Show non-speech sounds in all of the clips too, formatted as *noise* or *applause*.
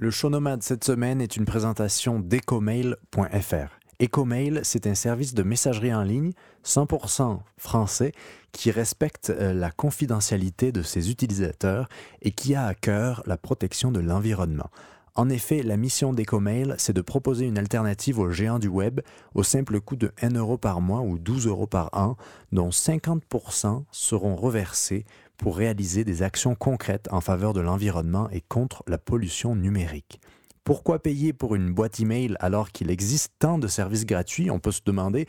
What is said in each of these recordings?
Le show nomade cette semaine est une présentation d'ecomail.fr. Ecomail, c'est un service de messagerie en ligne 100% français qui respecte euh, la confidentialité de ses utilisateurs et qui a à cœur la protection de l'environnement. En effet, la mission d'Ecomail, c'est de proposer une alternative aux géants du web au simple coût de 1 euro par mois ou 12 euros par an, dont 50% seront reversés pour réaliser des actions concrètes en faveur de l'environnement et contre la pollution numérique. Pourquoi payer pour une boîte email alors qu'il existe tant de services gratuits On peut se demander.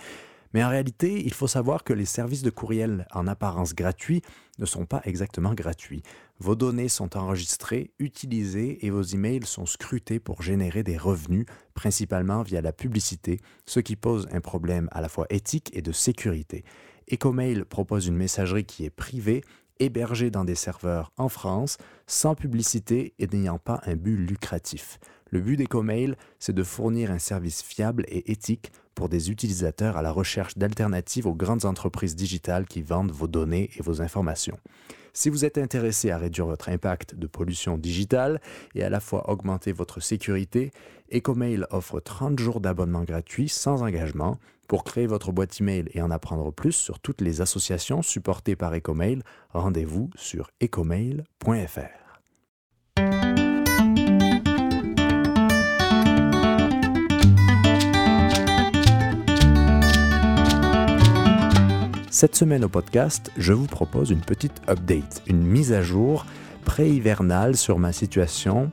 Mais en réalité, il faut savoir que les services de courriel en apparence gratuits ne sont pas exactement gratuits. Vos données sont enregistrées, utilisées et vos emails sont scrutés pour générer des revenus, principalement via la publicité, ce qui pose un problème à la fois éthique et de sécurité. Ecomail propose une messagerie qui est privée, hébergée dans des serveurs en France, sans publicité et n'ayant pas un but lucratif. Le but d'Ecomail, c'est de fournir un service fiable et éthique pour des utilisateurs à la recherche d'alternatives aux grandes entreprises digitales qui vendent vos données et vos informations. Si vous êtes intéressé à réduire votre impact de pollution digitale et à la fois augmenter votre sécurité, Ecomail offre 30 jours d'abonnement gratuit sans engagement. Pour créer votre boîte email et en apprendre plus sur toutes les associations supportées par Ecomail, rendez-vous sur ecomail.fr. Cette semaine au podcast, je vous propose une petite update, une mise à jour pré-hivernale sur ma situation.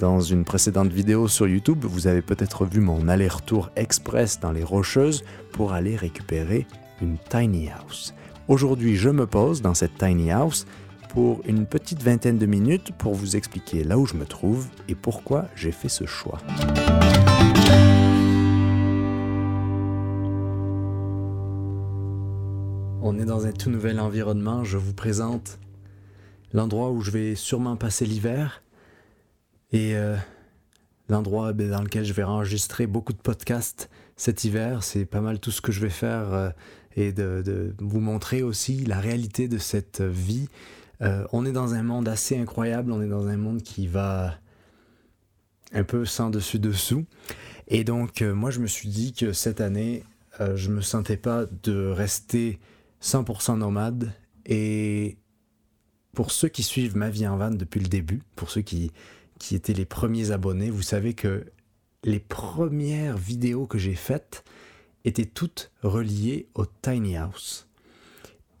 Dans une précédente vidéo sur YouTube, vous avez peut-être vu mon aller-retour express dans les Rocheuses pour aller récupérer une tiny house. Aujourd'hui, je me pose dans cette tiny house pour une petite vingtaine de minutes pour vous expliquer là où je me trouve et pourquoi j'ai fait ce choix. On est dans un tout nouvel environnement. Je vous présente l'endroit où je vais sûrement passer l'hiver et euh, l'endroit ben, dans lequel je vais enregistrer beaucoup de podcasts cet hiver. C'est pas mal tout ce que je vais faire euh, et de, vous montrer aussi la réalité de cette vie. Euh, on est dans un monde assez incroyable. On est dans un monde qui va un peu sans dessus dessous. Et donc, moi, je me suis dit que cette année, je me sentais pas de rester 100% nomade. Et pour ceux qui suivent ma vie en van depuis le début, pour ceux qui, qui étaient les premiers abonnés, vous savez que les premières vidéos que j'ai faites étaient toutes reliées au tiny house.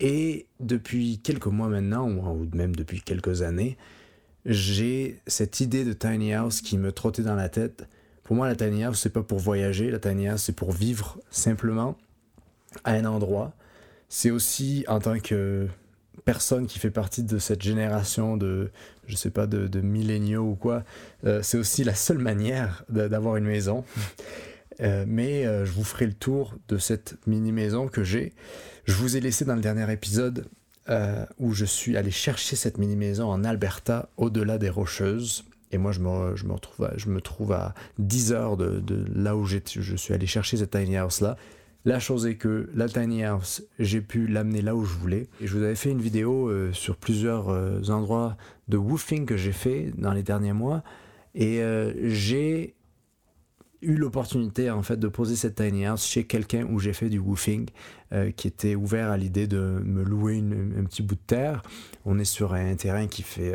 Et depuis quelques mois maintenant, ou même depuis quelques années, j'ai cette idée de tiny house qui me trottait dans la tête. Pour moi, la tiny house, c'est pas pour voyager, la tiny house, c'est pour vivre simplement à un endroit c'est aussi en tant que personne qui fait partie de cette génération de, je sais pas, de, de milléniaux ou quoi, euh, c'est aussi la seule manière d'avoir une maison. *laughs* Euh, mais euh, je vous ferai le tour de cette mini maison que j'ai. Je vous ai laissé dans le dernier épisode où je suis allé chercher cette mini maison en Alberta, au-delà des Rocheuses. Et moi, je me, je me, retrouve, à, je me trouve à 10 heures de, de là où je suis allé chercher cette tiny house là. La chose est que la tiny house, j'ai pu l'amener là où je voulais. Et je vous avais fait une vidéo euh, sur plusieurs euh, endroits de woofing que j'ai fait dans les derniers mois. Et euh, j'ai eu l'opportunité en fait de poser cette tiny house chez quelqu'un où j'ai fait du woofing, qui était ouvert à l'idée de me louer un petit bout de terre. On est sur un terrain qui fait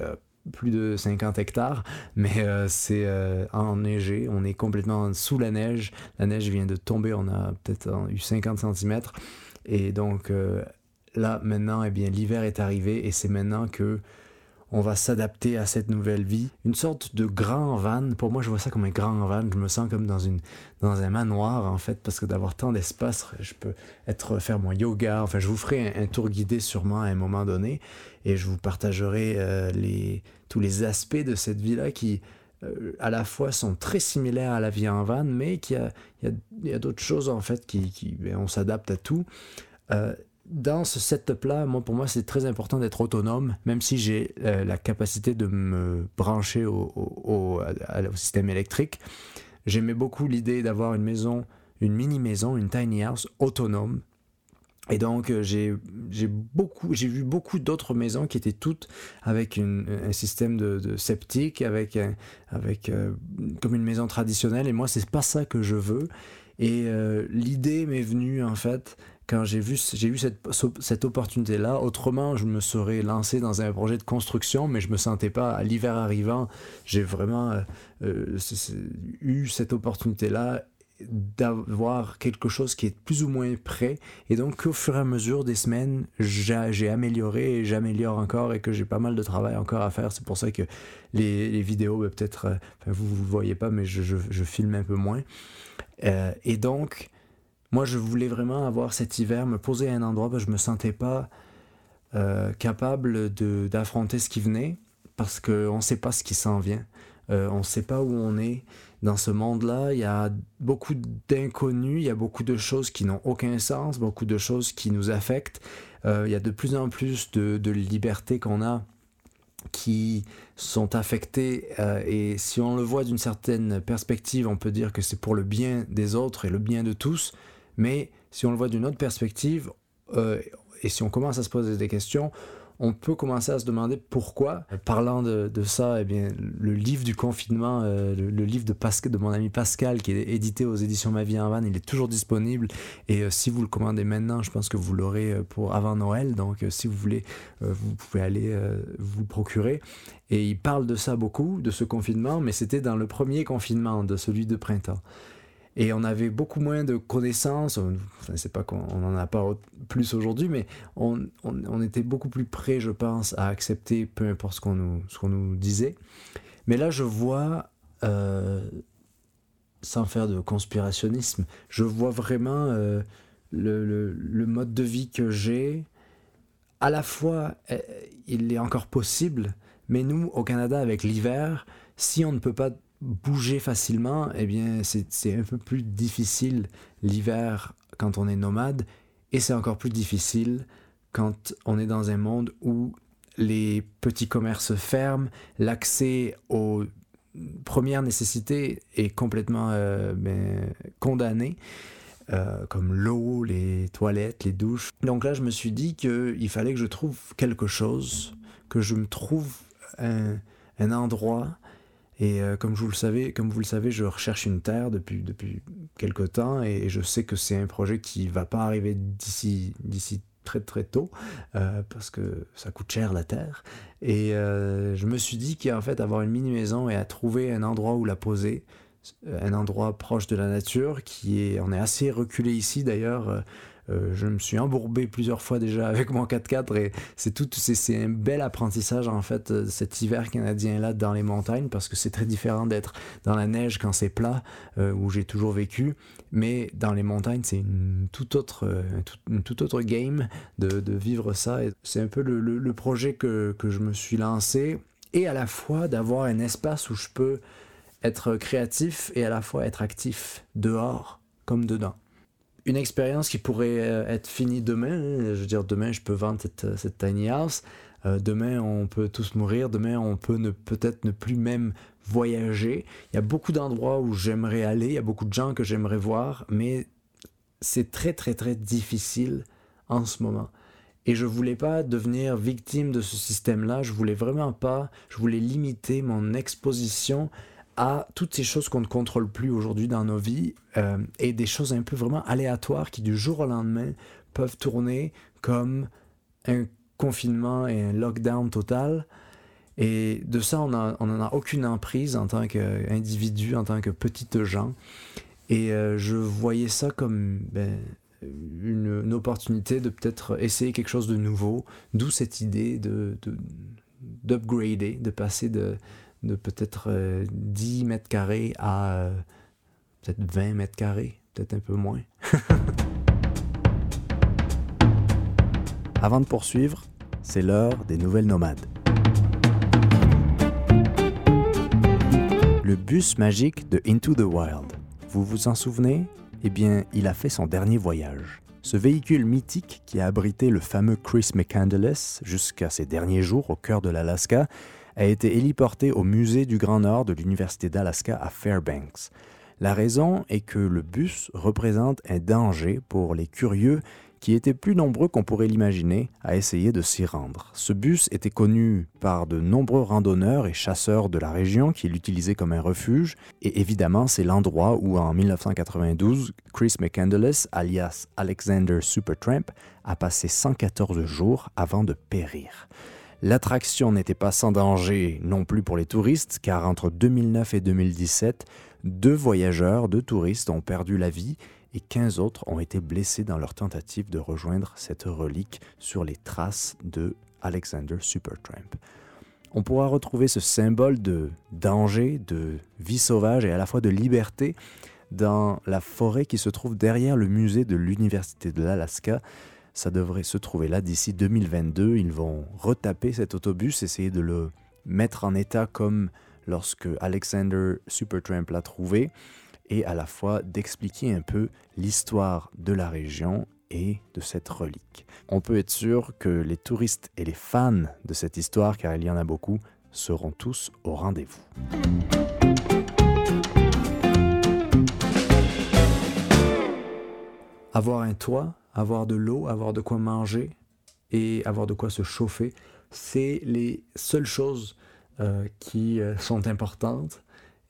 plus de 50 hectares, mais euh, c'est euh, enneigé. On est complètement sous la neige. La neige vient de tomber. On a peut-être eu 50 cm. Et donc euh, là, maintenant, eh bien, l'hiver est arrivé et c'est maintenant que on va s'adapter à cette nouvelle vie. Une sorte de grand van. Pour moi, je vois ça comme un grand van. Je me sens comme dans, une, dans un manoir, en fait, parce que d'avoir tant d'espace, je peux être, faire mon yoga. Enfin, je vous ferai un, tour guidé sûrement à un moment donné et je vous partagerai euh, les, tous les aspects de cette vie-là qui, euh, à la fois sont très similaires à la vie en van, mais qu'il y a, il y a, d'autres choses en fait qui, qui ben, on s'adapte à tout. Euh, dans ce setup-là, moi, pour moi, c'est très important d'être autonome, même si j'ai euh, la capacité de me brancher au, système électrique. J'aimais beaucoup l'idée d'avoir une maison, une mini-maison, une tiny house autonome, Et donc j'ai beaucoup j'ai vu beaucoup d'autres maisons qui étaient toutes avec un système de, de, septique avec avec comme une maison traditionnelle. Et moi c'est pas ça que je veux et l'idée m'est venue en fait quand j'ai vu, j'ai eu cette, cette opportunité-là. Autrement, je me serais lancé dans un projet de construction, mais je me sentais pas, à l'hiver arrivant, j'ai vraiment euh, euh, eu cette opportunité-là d'avoir quelque chose qui est plus ou moins prêt. Et donc au fur et à mesure des semaines j'ai amélioré et j'améliore encore et que j'ai pas mal de travail encore à faire. C'est pour ça que les, vidéos ben, peut-être euh, vous ne voyez pas mais je, je, filme un peu moins et donc moi, je voulais vraiment avoir cet hiver, me poser à un endroit où je me sentais pas euh, capable d'affronter ce qui venait parce qu'on ne sait pas ce qui s'en vient. Euh, on ne sait pas où on est dans ce monde-là. Il y a beaucoup d'inconnus, il y a beaucoup de choses qui n'ont aucun sens, beaucoup de choses qui nous affectent. Euh, il y a de plus en plus de, de libertés qu'on a qui sont affectées et si on le voit d'une certaine perspective, on peut dire que c'est pour le bien des autres et le bien de tous. Mais si on le voit d'une autre perspective, euh, et si on commence à se poser des questions, on peut commencer à se demander pourquoi. Parlant de, ça, eh bien, le livre du confinement, euh, le, livre de, Pascal, de mon ami Pascal, qui est édité aux éditions Ma vie en van, il est toujours disponible. Et euh, si vous le commandez maintenant, je pense que vous l'aurez pour avant Noël. Donc, si vous voulez, vous pouvez aller vous procurer. Et il parle de ça beaucoup, de ce confinement, mais c'était dans le premier confinement, de celui de printemps. Et on avait beaucoup moins de connaissances, enfin, c'est pas qu'on n'en a pas plus aujourd'hui, mais on, était beaucoup plus prêt, je pense, à accepter peu importe ce qu'on nous, ce nous disait. Mais là, je vois, euh, sans faire de conspirationnisme, je vois vraiment euh, le, le, mode de vie que j'ai. À la fois, eh, il est encore possible, mais nous, au Canada, avec l'hiver, si on ne peut pas bouger facilement, eh bien, c'est un peu plus difficile l'hiver quand on est nomade, et c'est encore plus difficile quand on est dans un monde où les petits commerces ferment, l'accès aux premières nécessités est complètement euh, ben, condamné. Euh, comme l'eau, les toilettes, les douches. Donc là, je me suis dit qu'il fallait que je trouve quelque chose, que je me trouve un, un endroit et euh, comme, vous le savez, comme vous le savez, je recherche une terre depuis, depuis quelque temps et je sais que c'est un projet qui va pas arriver d'ici, très très tôt euh, parce que ça coûte cher la terre. Et euh, je me suis dit qu'en fait, avoir une mini-maison et à trouver un endroit où la poser, un endroit proche de la nature qui est, on est assez reculé ici d'ailleurs euh, je me suis embourbé plusieurs fois déjà *laughs* avec mon 4x4 et c'est tout, c'est un bel apprentissage en fait euh, cet hiver canadien là dans les montagnes parce que c'est très différent d'être dans la neige quand c'est plat euh, où j'ai toujours vécu, mais dans les montagnes c'est une toute autre, une toute autre game de, vivre ça. C'est un peu le, le, projet que, que je me suis lancé et à la fois d'avoir un espace où je peux être créatif et à la fois être actif dehors comme dedans une expérience qui pourrait euh, être finie demain. Hein. Je veux dire, demain, je peux vendre cette, euh, cette tiny house. Euh, demain, on peut tous mourir. Demain, on peut ne, peut-être ne plus même voyager. Il y a beaucoup d'endroits où j'aimerais aller. Il y a beaucoup de gens que j'aimerais voir. Mais c'est très, très, très difficile en ce moment. Et je voulais pas devenir victime de ce système-là. Je voulais vraiment pas. Je voulais limiter mon exposition à toutes ces choses qu'on ne contrôle plus aujourd'hui dans nos vies euh, et des choses un peu vraiment aléatoires qui du jour au lendemain peuvent tourner comme un confinement et un lockdown total. Et de ça, on n'en a aucune emprise en tant qu'individu, en tant que petite gens. Et euh, je voyais ça comme ben, une, une, opportunité de peut-être essayer quelque chose de nouveau, d'où cette idée de d'upgrader, de passer de, de peut-être 10 euh, mètres carrés à euh, peut-être 20 mètres carrés, peut-être un peu moins. *laughs* Avant de poursuivre, c'est l'heure des nouvelles nomades. Le bus magique de Into the Wild. Vous vous en souvenez? Eh bien, il a fait son dernier voyage. Ce véhicule mythique qui a abrité le fameux Chris McCandless jusqu'à ses derniers jours au cœur de l'Alaska a été héliporté au musée du Grand Nord de l'Université d'Alaska à Fairbanks. La raison est que le bus représente un danger pour les curieux qui étaient plus nombreux qu'on pourrait l'imaginer à essayer de s'y rendre. Ce bus était connu par de nombreux randonneurs et chasseurs de la région qui l'utilisaient comme un refuge, et évidemment c'est l'endroit où en 1992, Chris McCandless, alias Alexander Supertramp, a passé 114 jours avant de périr. L'attraction n'était pas sans danger non plus pour les touristes, car entre 2009 et 2017, deux voyageurs, deux touristes ont perdu la vie et 15 autres ont été blessés dans leur tentative de rejoindre cette relique sur les traces de Alexander Supertramp. On pourra retrouver ce symbole de danger, de vie sauvage et à la fois de liberté dans la forêt qui se trouve derrière le musée de l'Université de l'Alaska. Ça devrait se trouver là d'ici 2022. Ils vont retaper cet autobus, essayer de le mettre en état comme lorsque Alexander Supertramp l'a trouvé et à la fois d'expliquer un peu l'histoire de la région et de cette relique. On peut être sûr que les touristes et les fans de cette histoire, car il y en a beaucoup, seront tous au rendez-vous. Avoir un toit, avoir de l'eau, avoir de quoi manger et avoir de quoi se chauffer, c'est les seules choses euh, qui euh, *laughs* sont importantes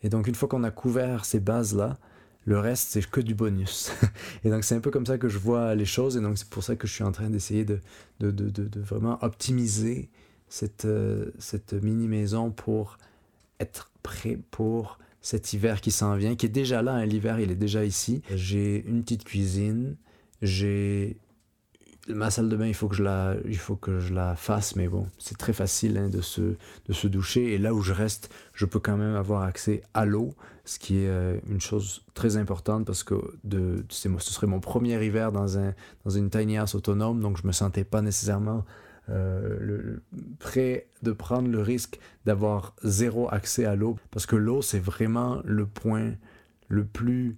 et donc une fois qu'on a couvert ces bases-là, le reste, c'est que du bonus. *laughs* et donc c'est un peu comme ça que je vois les choses, et donc c'est pour ça que je suis en train d'essayer de, de, de, de, vraiment optimiser cette, euh, cette mini-maison pour être prêt pour cet hiver qui s'en vient, qui est déjà là, hein, l'hiver il est déjà ici. J'ai une petite cuisine, j'ai ma salle de bain, il faut que je la, il faut que je la fasse, mais bon, c'est très facile hein, de, se, de se doucher. Et là où je reste, je peux quand même avoir accès à l'eau, ce qui est euh, une chose très importante parce que de, ce serait mon premier hiver dans, un, dans une tiny house autonome, donc je me sentais pas nécessairement euh, le, prêt de prendre le risque d'avoir zéro accès à l'eau, parce que l'eau, c'est vraiment le point le plus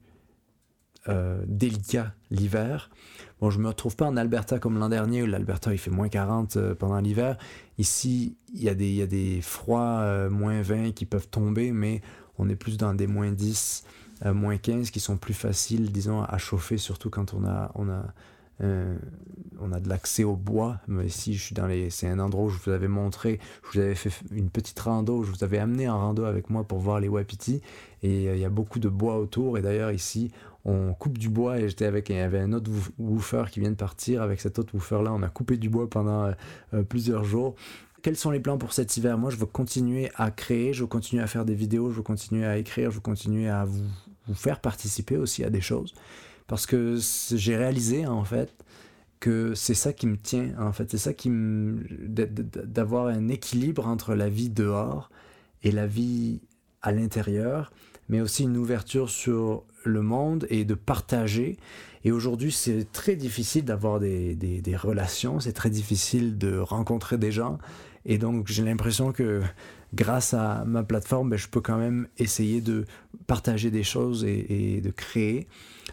euh, délicat l'hiver. Bon, je me retrouve pas en Alberta comme l'an dernier où l'Alberta il fait moins 40 euh, pendant l'hiver. Ici, il y, a des, froids euh, moins 20 qui peuvent tomber, mais on est plus dans des moins 10, moins 15 qui sont plus faciles, disons, à chauffer, surtout quand on a, de l'accès au bois. Ici, je suis dans les. C'est un endroit où je vous avais montré, je vous avais fait une petite rando, je vous avais amené en rando avec moi pour voir les wapitis. Et il y a beaucoup de bois autour. Et d'ailleurs, ici, on coupe du bois. Et j'étais avec. Il y avait un autre woofer qui vient de partir. Avec cet autre woofer-là, on a coupé du bois pendant euh, plusieurs jours. Quels sont les plans pour cet hiver? Moi, je veux continuer à créer, je veux continuer à faire des vidéos, je veux continuer à écrire, je veux continuer à vous, vous faire participer aussi à des choses. Parce que j'ai réalisé, en fait, que c'est ça qui me tient, en fait. C'est ça qui me. d'avoir un équilibre entre la vie dehors et la vie à l'intérieur, mais aussi une ouverture sur le monde et de partager. Et aujourd'hui, c'est très difficile d'avoir des, des, relations, c'est très difficile de rencontrer des gens. Et donc, j'ai l'impression que grâce à ma plateforme, ben, je peux quand même essayer de partager des choses et, de créer.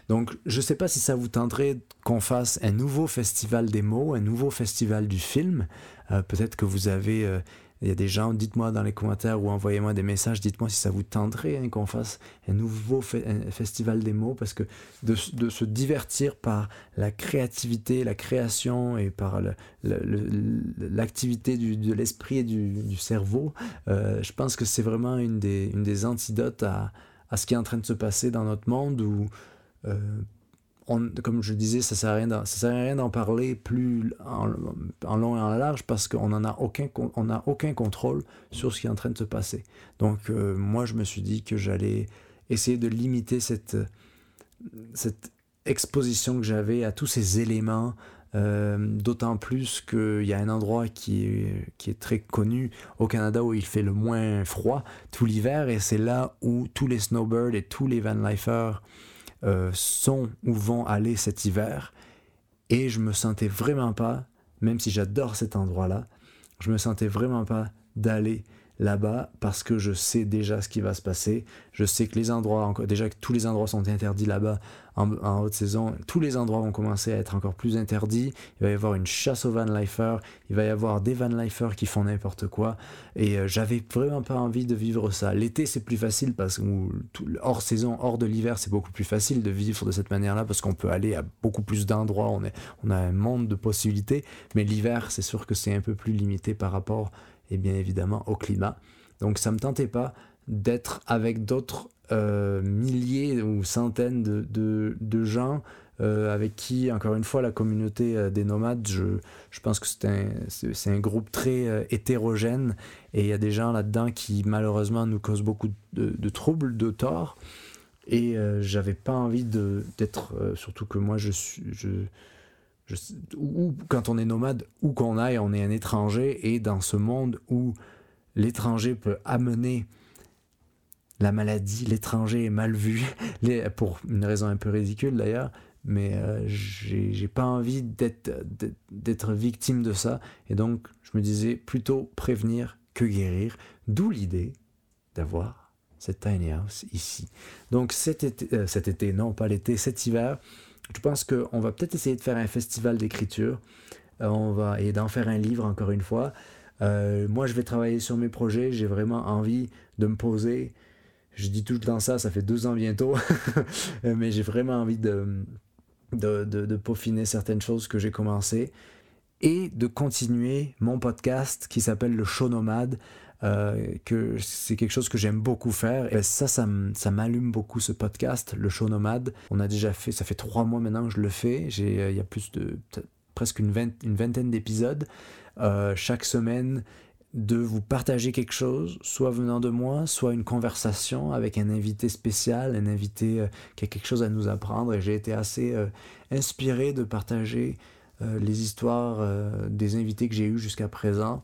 Donc, je ne sais pas si ça vous tenterait qu'on fasse un nouveau festival des mots, un nouveau festival du film. Euh, peut-être que vous avez... Euh, il y a des gens, dites-moi dans les commentaires ou envoyez-moi des messages, dites-moi si ça vous tenterait hein, qu'on fasse un nouveau festival des mots, parce que de, se divertir par la créativité, la création et par l'activité de l'esprit et du, cerveau, euh, je pense que c'est vraiment une des, antidotes à, à, ce qui est en train de se passer dans notre monde où comme je disais, ça sert à rien, sert à rien d'en parler plus en, long et en large parce qu'on n'en a aucun, contrôle sur ce qui est en train de se passer. Donc euh, moi, je me suis dit que j'allais essayer de limiter cette, exposition que j'avais à tous ces éléments. Euh, d'autant plus qu'il y a un endroit qui est, qui est très connu au Canada où il fait le moins froid tout l'hiver et c'est là où tous les snowbirds et tous les vanlifers euh, sont ou vont aller cet hiver. Et je me sentais vraiment pas, même si j'adore cet endroit-là, je me sentais vraiment pas d'aller là-bas parce que je sais déjà ce qui va se passer. Je sais que les endroits, déjà que tous les endroits sont interdits là-bas en, haute saison, tous les endroits vont commencer à être encore plus interdits. Il va y avoir une chasse aux van lifers, il va y avoir des van lifers qui font n'importe quoi. Et euh, j'avais vraiment pas envie de vivre ça. L'été, c'est plus facile parce que hors saison, hors de l'hiver, c'est beaucoup plus facile de vivre de cette manière-là parce qu'on peut aller à beaucoup plus d'endroits. On, a un monde de possibilités. Mais l'hiver, c'est sûr que c'est un peu plus limité par rapport et bien évidemment au climat. Donc ça me tentait pas d'être avec d'autres euh, milliers ou centaines de, de, gens euh, avec qui, encore une fois, la communauté euh, des nomades, je, je pense que c'est un, un groupe très hétérogène et il y a des gens là-dedans qui malheureusement nous causent beaucoup de, troubles, de torts. Et j'avais pas envie d'être, surtout que moi je suis, je, ou quand on est nomade, où qu'on aille, on est un étranger, et dans ce monde où l'étranger peut amener la maladie, l'étranger est mal vu, *laughs* pour une raison un peu ridicule d'ailleurs, mais euh, j'ai pas envie d'être victime de ça, et donc je me disais plutôt prévenir que guérir, d'où l'idée d'avoir cette tiny house ici. Donc cet été, euh, cet été, non pas l'été, cet hiver, je pense qu'on va peut-être essayer de faire un festival d'écriture. Euh, on va et d'en faire un livre encore une fois. Euh, moi, je vais travailler sur mes projets. J'ai vraiment envie de me poser. Je dis tout le temps ça, ça fait deux ans bientôt, *laughs* mais j'ai vraiment envie de, de, de, peaufiner certaines choses que j'ai commencé et de continuer mon podcast qui s'appelle Le Show Nomade. Euh, que c'est quelque chose que j'aime beaucoup faire. Et ça, ça, m'allume beaucoup ce podcast, le show nomade. On a déjà fait, ça fait trois mois maintenant que je le fais. J'ai, euh, il y a plus de presque une, vingtaine d'épisodes euh, chaque semaine de vous partager quelque chose, soit venant de moi, soit une conversation avec un invité spécial, un invité qui a quelque chose à nous apprendre. Et j'ai été assez inspiré de partager les histoires des invités que j'ai eus jusqu'à présent.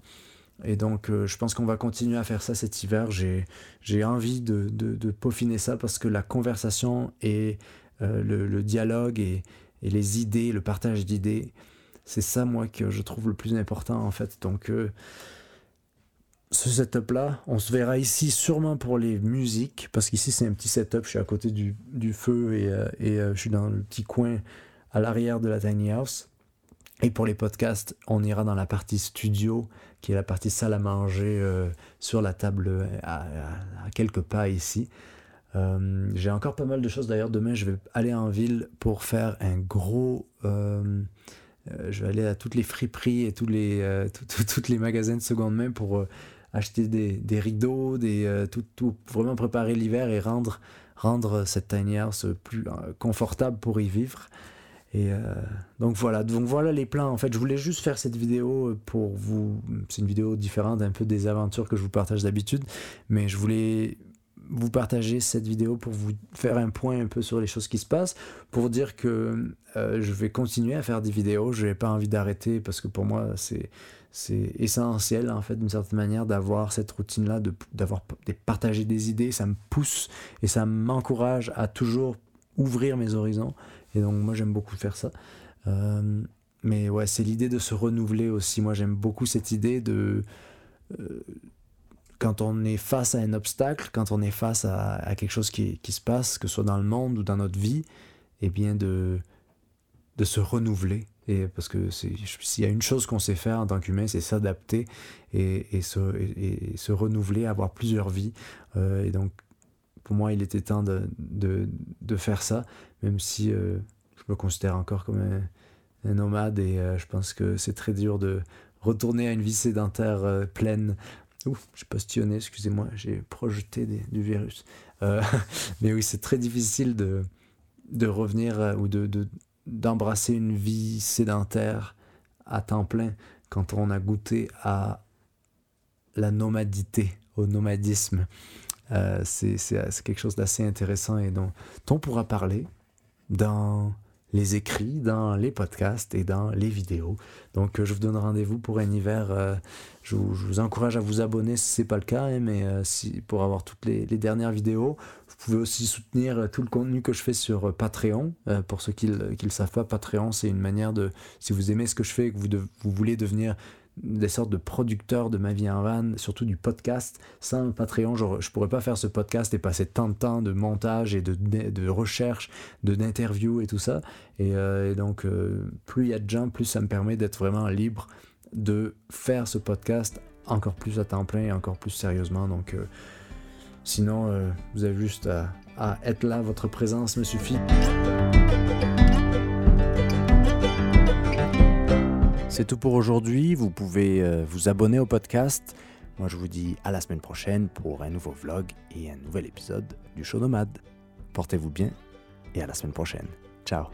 Et donc, euh, je pense qu'on va continuer à faire ça cet hiver. J'ai envie de, de, peaufiner ça parce que la conversation et euh, le, dialogue et, et, les idées, le partage d'idées, c'est ça, moi, que je trouve le plus important, en fait. Donc, euh, ce setup-là, on se verra ici sûrement pour les musiques, parce qu'ici, c'est un petit setup. Je suis à côté du, du feu et, et je suis dans le petit coin à l'arrière de la tiny house. Et pour les podcasts, on ira dans la partie studio, qui est la partie salle à manger euh, sur la table euh, à, quelques pas ici. Euh, j'ai encore pas mal de choses d'ailleurs. Demain, je vais aller en ville pour faire un gros. je vais aller à toutes les friperies et tous les, *laughs* les magasins de seconde main pour acheter des, des rideaux, des, tout, vraiment préparer l'hiver et rendre, rendre cette tiny house plus confortable pour y vivre. Et euh, donc voilà, donc voilà les plans. En fait, je voulais juste faire cette vidéo pour vous. C'est une vidéo différente un peu des aventures que je vous partage d'habitude, mais je voulais vous partager cette vidéo pour vous faire un point un peu sur les choses qui se passent, pour dire que euh, je vais continuer à faire des vidéos. Je n'ai pas envie d'arrêter parce que pour moi c'est essentiel en fait d'une certaine manière d'avoir cette routine là, d'avoir de, partager des idées. Ça me pousse et ça m'encourage à toujours ouvrir mes horizons et donc moi j'aime beaucoup faire ça. Euh, mais ouais, c'est l'idée de se renouveler aussi. Moi j'aime beaucoup cette idée de... Euh, quand on est face à un obstacle, quand on est face à, quelque chose qui, qui, se passe, que ce soit dans le monde ou dans notre vie, et eh bien de, de se renouveler. Et parce que s'il y a une chose qu'on sait faire en tant qu'humain, c'est s'adapter et, et, se, et, se renouveler, avoir plusieurs vies. Euh, et donc, pour moi, il était temps de, de, de faire ça même si euh, je me considère encore comme un, nomade et euh, je pense que c'est très dur de retourner à une vie sédentaire euh, pleine. Ouf, j'ai postillonné, excusez-moi, j'ai projeté du virus. *laughs* mais oui, c'est très difficile de, de revenir ou de, d'embrasser une vie sédentaire à temps plein quand on a goûté à la nomadité, au nomadisme. C'est, c'est quelque chose d'assez intéressant et dont on pourra parler dans les écrits, dans les podcasts et dans les vidéos. Donc euh, je vous donne rendez-vous pour un hiver. Euh, je, vous, encourage à vous abonner si ce n'est pas le cas, hein, mais euh, si, pour avoir toutes les, dernières vidéos. Vous pouvez aussi soutenir tout le contenu que je fais sur Patreon. pour ceux qui ne le savent pas, Patreon, c'est une manière de, si vous aimez ce que je fais et que vous, vous voulez devenir des sortes de producteurs de ma vie en van, surtout du podcast. Sans Patreon, je, ne pourrais pas faire ce podcast et passer tant de temps de montage et de, de, recherche, d'interview et tout ça. Et, euh, donc, euh, plus il y a de gens, plus ça me permet d'être vraiment libre de faire ce podcast encore plus à temps plein et encore plus sérieusement. Donc, euh, sinon, vous avez juste à être là, votre présence me suffit. C'est tout pour aujourd'hui. Vous pouvez euh, vous abonner au podcast. Moi, je vous dis à la semaine prochaine pour un nouveau vlog et un nouvel épisode du Show Nomade. Portez-vous bien et à la semaine prochaine. Ciao.